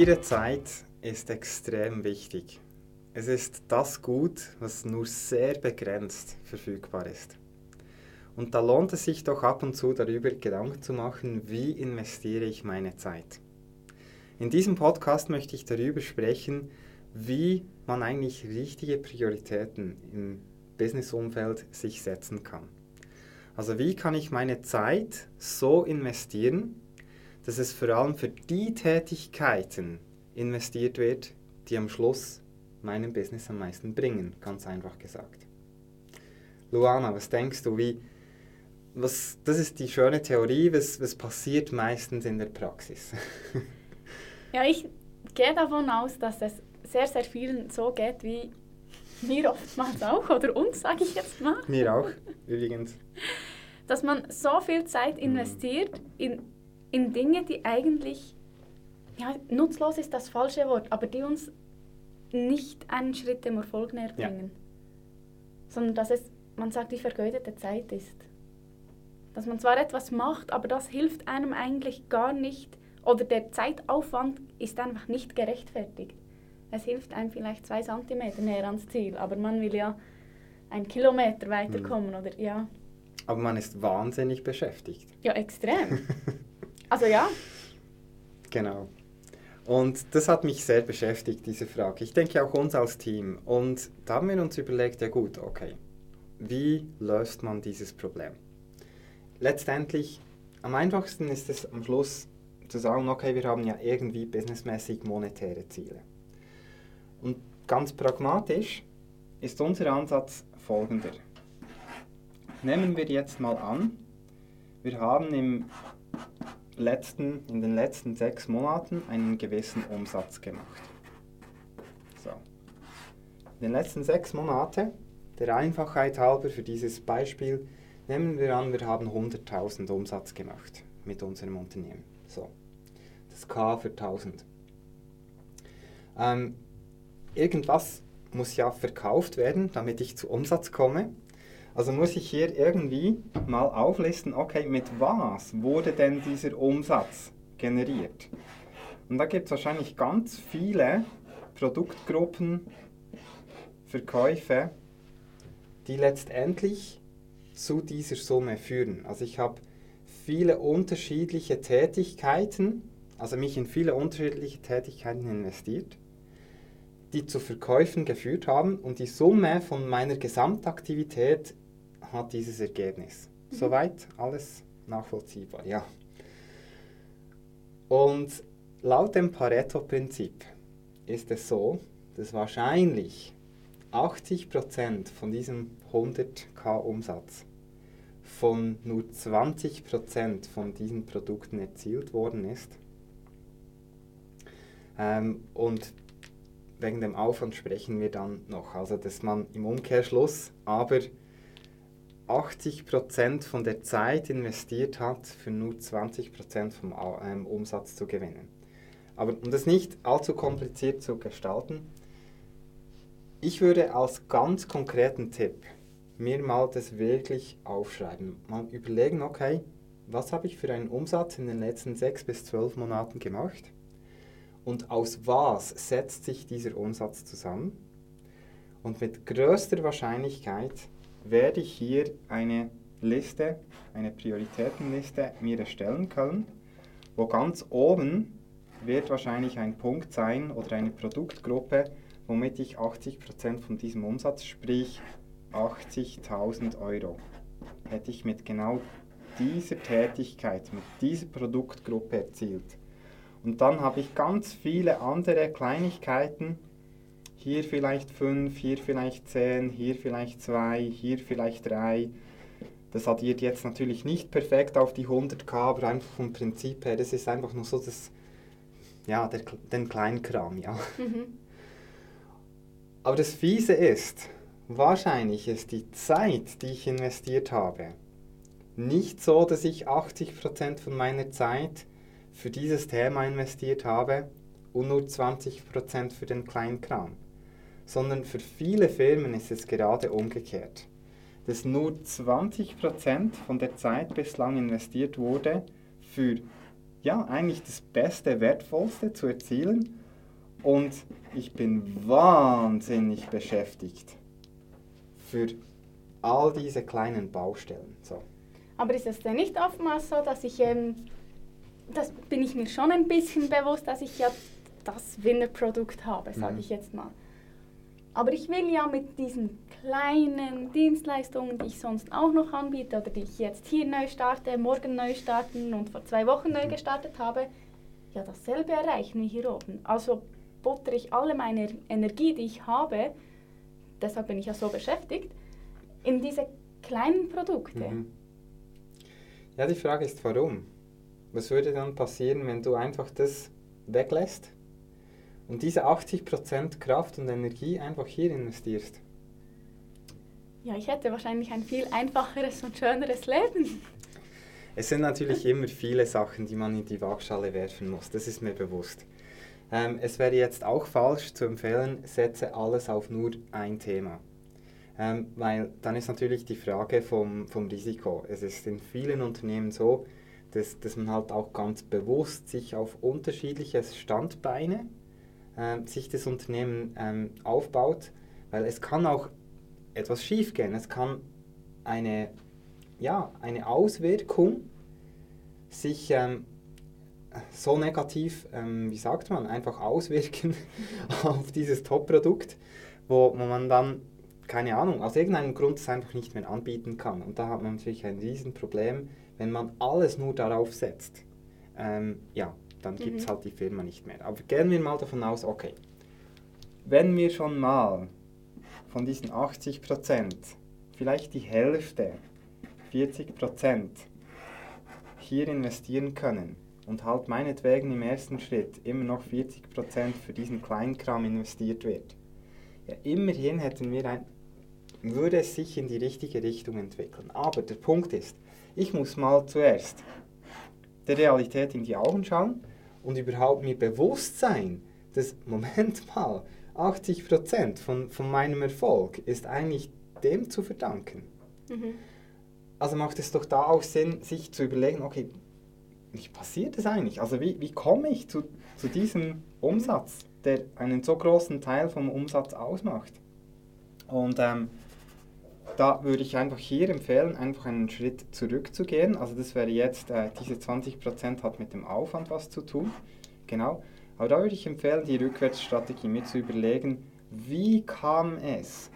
Ihre Zeit ist extrem wichtig. Es ist das Gut, was nur sehr begrenzt verfügbar ist. Und da lohnt es sich doch ab und zu darüber Gedanken zu machen, wie investiere ich meine Zeit. In diesem Podcast möchte ich darüber sprechen, wie man eigentlich richtige Prioritäten im Businessumfeld sich setzen kann. Also wie kann ich meine Zeit so investieren, dass es vor allem für die Tätigkeiten investiert wird, die am Schluss meinem Business am meisten bringen, ganz einfach gesagt. Luana, was denkst du, wie, was, das ist die schöne Theorie, was, was passiert meistens in der Praxis? ja, ich gehe davon aus, dass es sehr, sehr vielen so geht wie mir oftmals auch, oder uns, sage ich jetzt mal. Mir auch, übrigens. Dass man so viel Zeit mhm. investiert in, in Dinge, die eigentlich, ja, nutzlos ist das falsche Wort, aber die uns nicht einen Schritt dem Erfolg näher bringen. Ja. Sondern dass es, man sagt, die vergeudete Zeit ist. Dass man zwar etwas macht, aber das hilft einem eigentlich gar nicht, oder der Zeitaufwand ist einfach nicht gerechtfertigt. Es hilft einem vielleicht zwei Zentimeter näher ans Ziel, aber man will ja einen Kilometer weiterkommen, hm. oder ja. Aber man ist wahnsinnig beschäftigt. Ja, extrem. also ja. Genau. Und das hat mich sehr beschäftigt, diese Frage. Ich denke auch uns als Team. Und da haben wir uns überlegt, ja gut, okay, wie löst man dieses Problem? Letztendlich, am einfachsten ist es am Schluss zu sagen, okay, wir haben ja irgendwie businessmäßig monetäre Ziele. Und ganz pragmatisch ist unser Ansatz folgender. Nehmen wir jetzt mal an, wir haben im letzten, in den letzten sechs Monaten einen gewissen Umsatz gemacht. So. In den letzten sechs Monaten, der Einfachheit halber für dieses Beispiel, nehmen wir an, wir haben 100.000 Umsatz gemacht mit unserem Unternehmen. So. Das K für 1000. Ähm, irgendwas muss ja verkauft werden, damit ich zu Umsatz komme. Also muss ich hier irgendwie mal auflisten, okay, mit was wurde denn dieser Umsatz generiert? Und da gibt es wahrscheinlich ganz viele Produktgruppen, Verkäufe, die letztendlich zu dieser Summe führen. Also ich habe viele unterschiedliche Tätigkeiten, also mich in viele unterschiedliche Tätigkeiten investiert die zu Verkäufen geführt haben und die Summe von meiner Gesamtaktivität hat dieses Ergebnis. Mhm. Soweit alles nachvollziehbar, ja. Und laut dem Pareto-Prinzip ist es so, dass wahrscheinlich 80% von diesem 100k Umsatz von nur 20% von diesen Produkten erzielt worden ist. Ähm, und wegen dem Aufwand sprechen wir dann noch. Also dass man im Umkehrschluss aber 80% von der Zeit investiert hat, für nur 20% vom ähm, Umsatz zu gewinnen. Aber um das nicht allzu kompliziert zu gestalten, ich würde als ganz konkreten Tipp mir mal das wirklich aufschreiben. Mal überlegen, okay, was habe ich für einen Umsatz in den letzten 6 bis 12 Monaten gemacht? Und aus was setzt sich dieser Umsatz zusammen. Und mit größter Wahrscheinlichkeit werde ich hier eine Liste, eine Prioritätenliste mir erstellen können, wo ganz oben wird wahrscheinlich ein Punkt sein oder eine Produktgruppe, womit ich 80% von diesem Umsatz, sprich 80.000 Euro, hätte ich mit genau dieser Tätigkeit, mit dieser Produktgruppe erzielt. Und dann habe ich ganz viele andere Kleinigkeiten. Hier vielleicht fünf, hier vielleicht zehn, hier vielleicht zwei, hier vielleicht drei. Das addiert jetzt natürlich nicht perfekt auf die 100k, aber einfach vom Prinzip her, das ist einfach nur so das, ja, der, den Kleinkram, ja. Mhm. Aber das Fiese ist, wahrscheinlich ist die Zeit, die ich investiert habe, nicht so, dass ich 80% von meiner Zeit für dieses Thema investiert habe und nur 20% für den kleinen Kram. Sondern für viele Firmen ist es gerade umgekehrt. Dass nur 20% von der Zeit bislang investiert wurde für ja, eigentlich das Beste, Wertvollste zu erzielen. Und ich bin wahnsinnig beschäftigt für all diese kleinen Baustellen. So. Aber ist es denn nicht oftmals so, dass ich, ähm, das bin ich mir schon ein bisschen bewusst, dass ich ja das Winnerprodukt habe, sage Mhm. ich jetzt mal. Aber ich will ja mit diesen kleinen Dienstleistungen, die ich sonst auch noch anbiete oder die ich jetzt hier neu starte, morgen neu starten und vor zwei Wochen neu Mhm. gestartet habe, ja dasselbe erreichen wie hier oben. Also buttere ich alle meine Energie, die ich habe, deshalb bin ich ja so beschäftigt, in diese kleinen Produkte. Mhm. Ja, die Frage ist, warum? Was würde dann passieren, wenn du einfach das weglässt und diese 80% Kraft und Energie einfach hier investierst? Ja, ich hätte wahrscheinlich ein viel einfacheres und schöneres Leben. Es sind natürlich immer viele Sachen, die man in die Waagschale werfen muss, das ist mir bewusst. Ähm, es wäre jetzt auch falsch zu empfehlen, setze alles auf nur ein Thema. Ähm, weil dann ist natürlich die Frage vom, vom Risiko. Es ist in vielen Unternehmen so, dass, dass man halt auch ganz bewusst sich auf unterschiedliche Standbeine ähm, sich das Unternehmen ähm, aufbaut, weil es kann auch etwas schief gehen. Es kann eine, ja, eine Auswirkung sich ähm, so negativ, ähm, wie sagt man, einfach auswirken auf dieses Top-Produkt, wo, wo man dann, keine Ahnung, aus irgendeinem Grund es einfach nicht mehr anbieten kann. Und da hat man natürlich ein Riesenproblem, wenn man alles nur darauf setzt. Ähm, ja, dann gibt es Mhm. halt die Firma nicht mehr. Aber gehen wir mal davon aus, okay, wenn wir schon mal von diesen 80 Prozent, vielleicht die Hälfte, 40 Prozent hier investieren können und halt meinetwegen im ersten Schritt immer noch 40 Prozent für diesen Kleinkram investiert wird, ja, immerhin hätten wir ein, würde es sich in die richtige Richtung entwickeln. Aber der Punkt ist, ich muss mal zuerst der Realität in die Augen schauen und überhaupt mir bewusst sein, dass, Moment mal, 80% von, von meinem Erfolg ist eigentlich dem zu verdanken. Mhm. Also macht es doch da auch Sinn, sich zu überlegen, okay, wie passiert das eigentlich? Also wie, wie komme ich zu, zu diesem Umsatz, der einen so großen Teil vom Umsatz ausmacht? Und ähm, da würde ich einfach hier empfehlen, einfach einen Schritt zurückzugehen. Also das wäre jetzt, äh, diese 20% hat mit dem Aufwand was zu tun. Genau. Aber da würde ich empfehlen, die Rückwärtsstrategie mir zu überlegen, wie kam es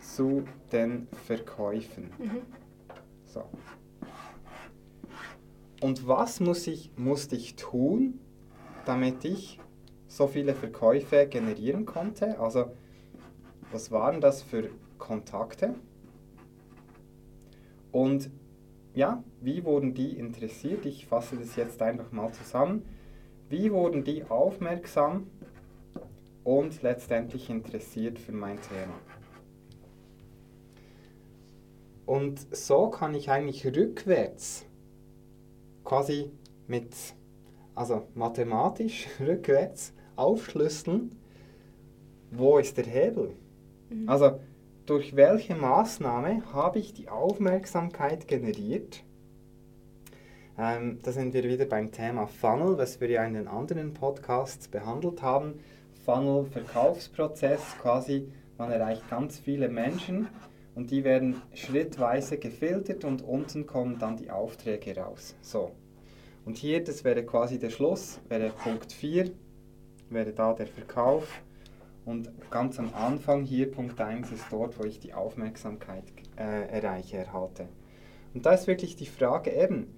zu den Verkäufen? Mhm. So. Und was muss ich, musste ich tun, damit ich so viele Verkäufe generieren konnte? Also, was waren das für Kontakte? Und ja, wie wurden die interessiert? Ich fasse das jetzt einfach mal zusammen. Wie wurden die aufmerksam und letztendlich interessiert für mein Thema? Und so kann ich eigentlich rückwärts, quasi mit, also mathematisch rückwärts aufschlüsseln, wo ist der Hebel? Mhm. Also durch welche Maßnahme habe ich die Aufmerksamkeit generiert? Ähm, da sind wir wieder beim Thema Funnel, was wir ja in den anderen Podcasts behandelt haben. Funnel, Verkaufsprozess, quasi man erreicht ganz viele Menschen und die werden schrittweise gefiltert und unten kommen dann die Aufträge raus. So. Und hier, das wäre quasi der Schluss, wäre Punkt 4, wäre da der Verkauf. Und ganz am Anfang hier, Punkt 1, ist dort, wo ich die Aufmerksamkeit äh, erreiche, erhalte. Und da ist wirklich die Frage eben,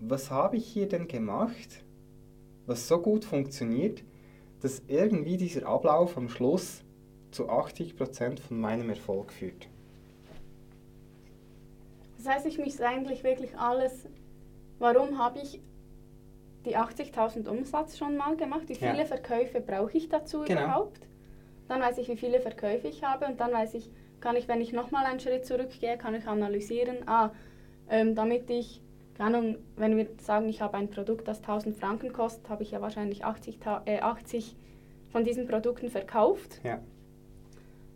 was habe ich hier denn gemacht, was so gut funktioniert, dass irgendwie dieser Ablauf am Schluss zu 80% von meinem Erfolg führt. Das heißt, ich muss eigentlich wirklich alles, warum habe ich die 80.000 Umsatz schon mal gemacht? Wie Ja. viele Verkäufe brauche ich dazu Genau. überhaupt? Dann weiß ich, wie viele Verkäufe ich habe und dann weiß ich, kann ich, wenn ich nochmal einen Schritt zurückgehe, kann ich analysieren, ah, ähm, damit ich, keine Ahnung, wenn wir sagen, ich habe ein Produkt, das 1000 Franken kostet, habe ich ja wahrscheinlich 80, Ta- äh, 80 von diesen Produkten verkauft. Ja.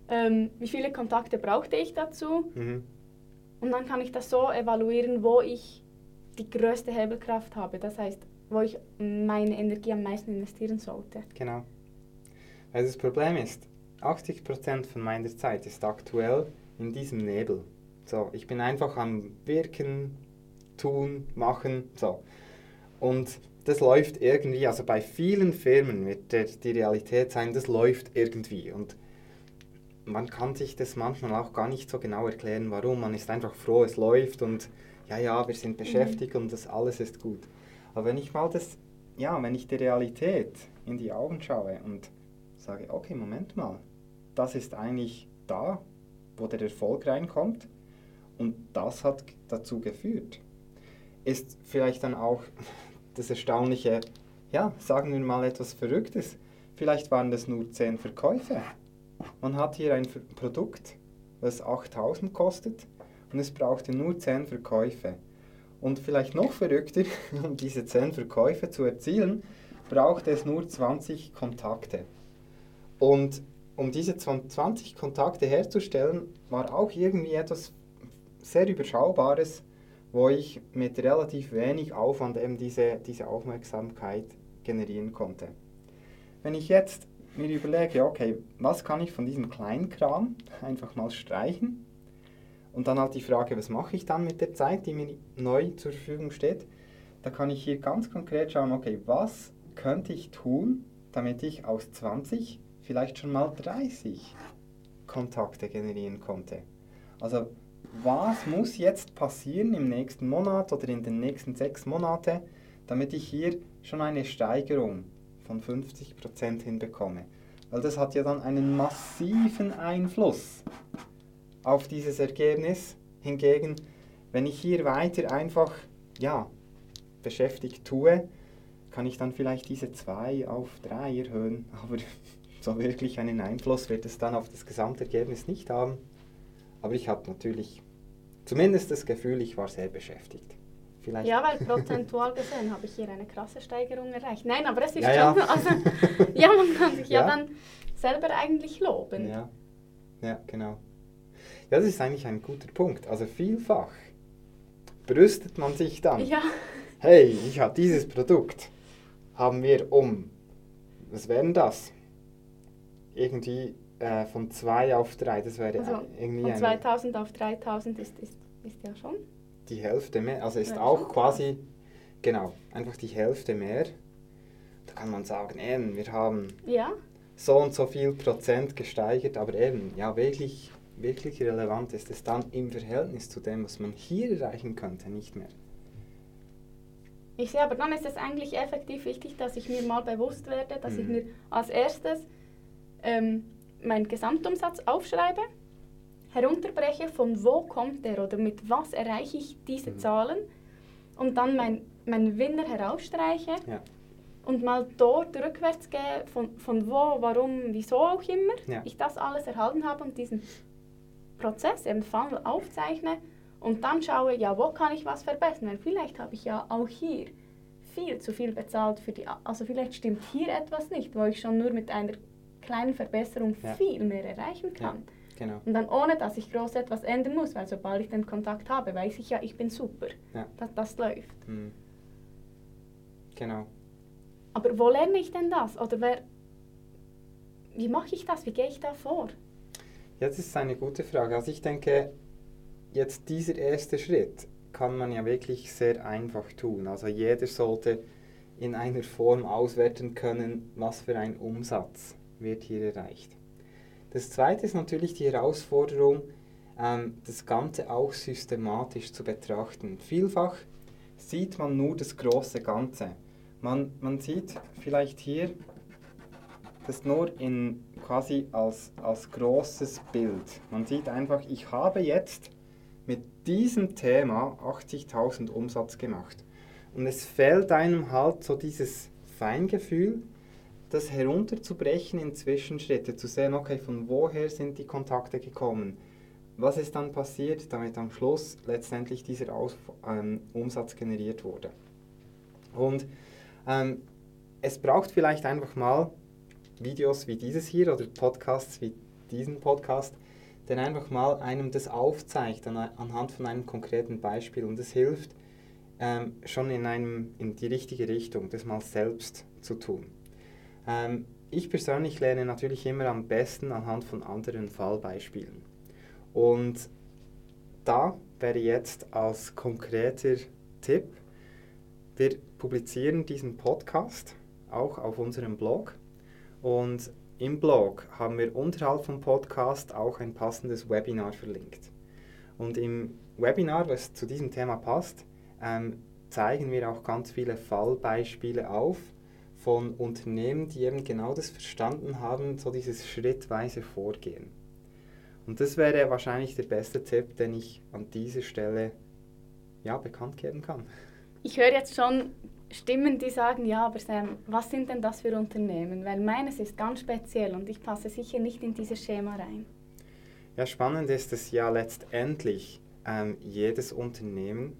Ähm, wie viele Kontakte brauchte ich dazu? Mhm. Und dann kann ich das so evaluieren, wo ich die größte Hebelkraft habe. Das heißt, wo ich meine Energie am meisten investieren sollte. Genau. Weil das Problem ist, 80% von meiner Zeit ist aktuell in diesem Nebel. So, ich bin einfach am Wirken, tun, machen, so. Und das läuft irgendwie, also bei vielen Firmen wird der, die Realität sein, das läuft irgendwie. Und man kann sich das manchmal auch gar nicht so genau erklären, warum. Man ist einfach froh, es läuft und ja, ja, wir sind beschäftigt mhm. und das alles ist gut. Aber wenn ich mal das, ja, wenn ich die Realität in die Augen schaue und sage, okay, Moment mal, das ist eigentlich da, wo der Erfolg reinkommt und das hat dazu geführt. Ist vielleicht dann auch das Erstaunliche, ja, sagen wir mal etwas Verrücktes. Vielleicht waren das nur 10 Verkäufe. Man hat hier ein Produkt, das 8000 kostet und es brauchte nur 10 Verkäufe. Und vielleicht noch verrückter, um diese 10 Verkäufe zu erzielen, braucht es nur 20 Kontakte. Und um diese 20 Kontakte herzustellen, war auch irgendwie etwas sehr Überschaubares, wo ich mit relativ wenig Aufwand eben diese, diese Aufmerksamkeit generieren konnte. Wenn ich jetzt mir überlege, okay, was kann ich von diesem kleinen Kram einfach mal streichen und dann halt die Frage, was mache ich dann mit der Zeit, die mir neu zur Verfügung steht, da kann ich hier ganz konkret schauen, okay, was könnte ich tun, damit ich aus 20 vielleicht schon mal 30 Kontakte generieren konnte. Also was muss jetzt passieren im nächsten Monat oder in den nächsten sechs Monaten, damit ich hier schon eine Steigerung von 50% hinbekomme. Weil das hat ja dann einen massiven Einfluss auf dieses Ergebnis. Hingegen, wenn ich hier weiter einfach ja, beschäftigt tue, kann ich dann vielleicht diese 2 auf 3 erhöhen, aber so wirklich einen Einfluss wird es dann auf das Gesamtergebnis nicht haben. Aber ich habe natürlich zumindest das Gefühl, ich war sehr beschäftigt. Vielleicht. Ja, weil prozentual gesehen habe ich hier eine krasse Steigerung erreicht. Nein, aber es ist ja, schon, ja. Also, ja, man kann sich ja. ja. dann selber eigentlich loben. Ja. ja, genau. Ja, das ist eigentlich ein guter Punkt. Also vielfach brüstet man sich dann. Ja. Hey, ich habe dieses Produkt, haben wir um, was wären das? Irgendwie äh, von 2 auf 3, das wäre also irgendwie Von 2000 auf 3000 ist, ist, ist ja schon. Die Hälfte mehr, also ist auch quasi, genau, einfach die Hälfte mehr. Da kann man sagen, eben, wir haben ja. so und so viel Prozent gesteigert, aber eben, ja, wirklich, wirklich relevant ist es dann im Verhältnis zu dem, was man hier erreichen könnte, nicht mehr. Ich sehe, aber dann ist es eigentlich effektiv wichtig, dass ich mir mal bewusst werde, dass mhm. ich mir als erstes ähm, meinen Gesamtumsatz aufschreibe, herunterbreche, von wo kommt der oder mit was erreiche ich diese mhm. Zahlen und dann meinen mein Winner herausstreiche ja. und mal dort rückwärts gehe, von, von wo, warum, wieso auch immer ja. ich das alles erhalten habe und diesen Prozess, eben Funnel aufzeichne und dann schaue, ja, wo kann ich was verbessern, weil vielleicht habe ich ja auch hier viel zu viel bezahlt für die, also vielleicht stimmt hier etwas nicht, wo ich schon nur mit einer kleinen Verbesserung ja. viel mehr erreichen kann. Ja, genau. Und dann ohne, dass ich groß etwas ändern muss, weil sobald ich den Kontakt habe, weiß ich ja, ich bin super. Ja. Das, das läuft. Mhm. Genau. Aber wo lerne ich denn das? Oder wer, wie mache ich das? Wie gehe ich da vor? Ja, das ist eine gute Frage. Also ich denke, jetzt dieser erste Schritt kann man ja wirklich sehr einfach tun. Also jeder sollte in einer Form auswerten können, was für ein Umsatz wird hier erreicht. Das zweite ist natürlich die Herausforderung, ähm, das Ganze auch systematisch zu betrachten. Vielfach sieht man nur das große Ganze. Man, man sieht vielleicht hier das nur in, quasi als, als großes Bild. Man sieht einfach, ich habe jetzt mit diesem Thema 80.000 Umsatz gemacht. Und es fällt einem halt so dieses Feingefühl, das herunterzubrechen in Zwischenschritte, zu sehen, okay, von woher sind die Kontakte gekommen, was ist dann passiert, damit am Schluss letztendlich dieser Aus ähm, Umsatz generiert wurde. Und ähm, es braucht vielleicht einfach mal Videos wie dieses hier oder Podcasts wie diesen Podcast, der einfach mal einem das aufzeigt an, anhand von einem konkreten Beispiel und es hilft, ähm, schon in, einem, in die richtige Richtung, das mal selbst zu tun. Ähm, ich persönlich lerne natürlich immer am besten anhand von anderen Fallbeispielen. Und da wäre jetzt als konkreter Tipp, wir publizieren diesen Podcast auch auf unserem Blog und im Blog haben wir unterhalb vom Podcast auch ein passendes Webinar verlinkt. Und im Webinar, was zu diesem Thema passt, ähm, zeigen wir auch ganz viele Fallbeispiele auf von Unternehmen, die eben genau das verstanden haben, so dieses schrittweise Vorgehen. Und das wäre wahrscheinlich der beste Tipp, den ich an dieser Stelle ja, bekannt geben kann. Ich höre jetzt schon Stimmen, die sagen, ja, aber Sam, was sind denn das für Unternehmen? Weil meines ist ganz speziell und ich passe sicher nicht in dieses Schema rein. Ja, spannend ist, dass ja letztendlich ähm, jedes Unternehmen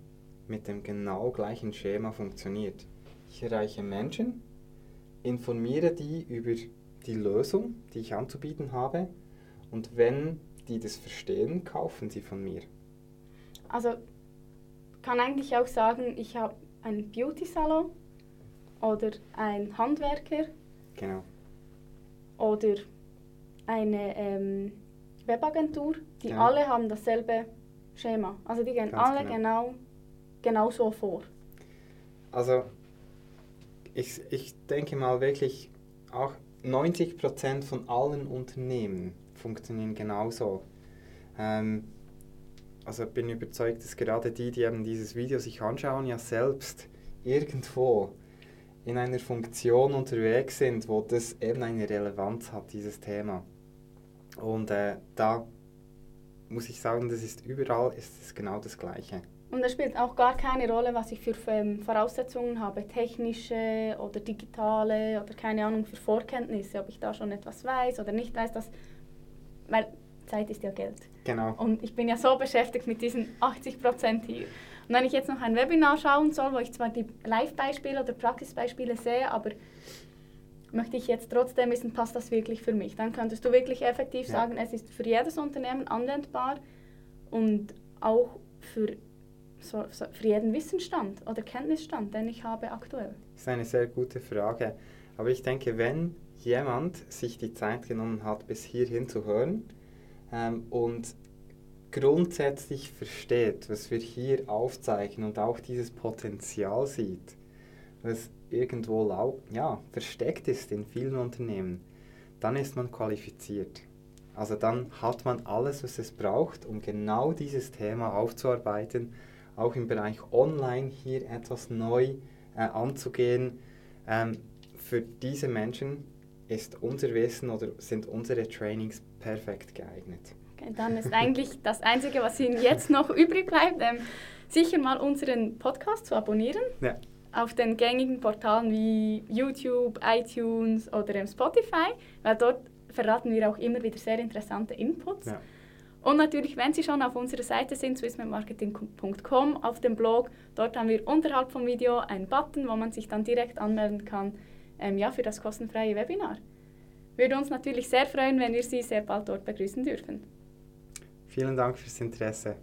mit dem genau gleichen Schema funktioniert. Ich erreiche Menschen, informiere die über die Lösung, die ich anzubieten habe und wenn die das verstehen, kaufen sie von mir. Also kann eigentlich auch sagen, ich habe einen Beauty-Salon oder ein Handwerker. Genau. Oder eine ähm, Webagentur. Die genau. alle haben dasselbe Schema. Also die gehen Ganz alle genau. genau, genau so vor. Also ich, ich denke mal wirklich, auch 90% von allen Unternehmen funktionieren genauso. Ähm, also bin überzeugt, dass gerade die, die eben dieses Video sich anschauen, ja selbst irgendwo in einer Funktion unterwegs sind, wo das eben eine Relevanz hat, dieses Thema. Und äh, da muss ich sagen, das ist überall ist es genau das Gleiche. Und es spielt auch gar keine Rolle, was ich für ähm, Voraussetzungen habe, technische oder digitale oder keine Ahnung für Vorkenntnisse, ob ich da schon etwas weiß oder nicht weiß, das, weil Zeit ist ja Geld. Genau. Und ich bin ja so beschäftigt mit diesen 80 Prozent hier. Und wenn ich jetzt noch ein Webinar schauen soll, wo ich zwar die Live-Beispiele oder Praxisbeispiele sehe, aber möchte ich jetzt trotzdem wissen, passt das wirklich für mich? Dann könntest du wirklich effektiv ja. sagen, es ist für jedes Unternehmen anwendbar und auch für, so, so, für jeden Wissensstand oder Kenntnisstand, den ich habe aktuell. Das ist eine sehr gute Frage. Aber ich denke, wenn jemand sich die Zeit genommen hat, bis hierhin zu hören, ähm, und grundsätzlich versteht, was wir hier aufzeichnen und auch dieses Potenzial sieht, was irgendwo ja, versteckt ist in vielen Unternehmen, dann ist man qualifiziert. Also dann hat man alles, was es braucht, um genau dieses Thema aufzuarbeiten, auch im Bereich Online hier etwas neu äh, anzugehen. Ähm, für diese Menschen ist unser Wissen oder sind unsere Trainings perfekt geeignet. Okay, dann ist eigentlich das Einzige, was Ihnen jetzt noch übrig bleibt, ähm, sicher mal unseren Podcast zu abonnieren. Ja. Auf den gängigen Portalen wie YouTube, iTunes oder ähm, Spotify, weil dort verraten wir auch immer wieder sehr interessante Inputs. Ja. Und natürlich, wenn Sie schon auf unserer Seite sind, swissmedmarketing.com, auf dem Blog, dort haben wir unterhalb vom Video einen Button, wo man sich dann direkt anmelden kann ähm, ja, für das kostenfreie Webinar. Würde uns natürlich sehr freuen, wenn wir Sie sehr bald dort begrüßen dürfen. Vielen Dank fürs Interesse.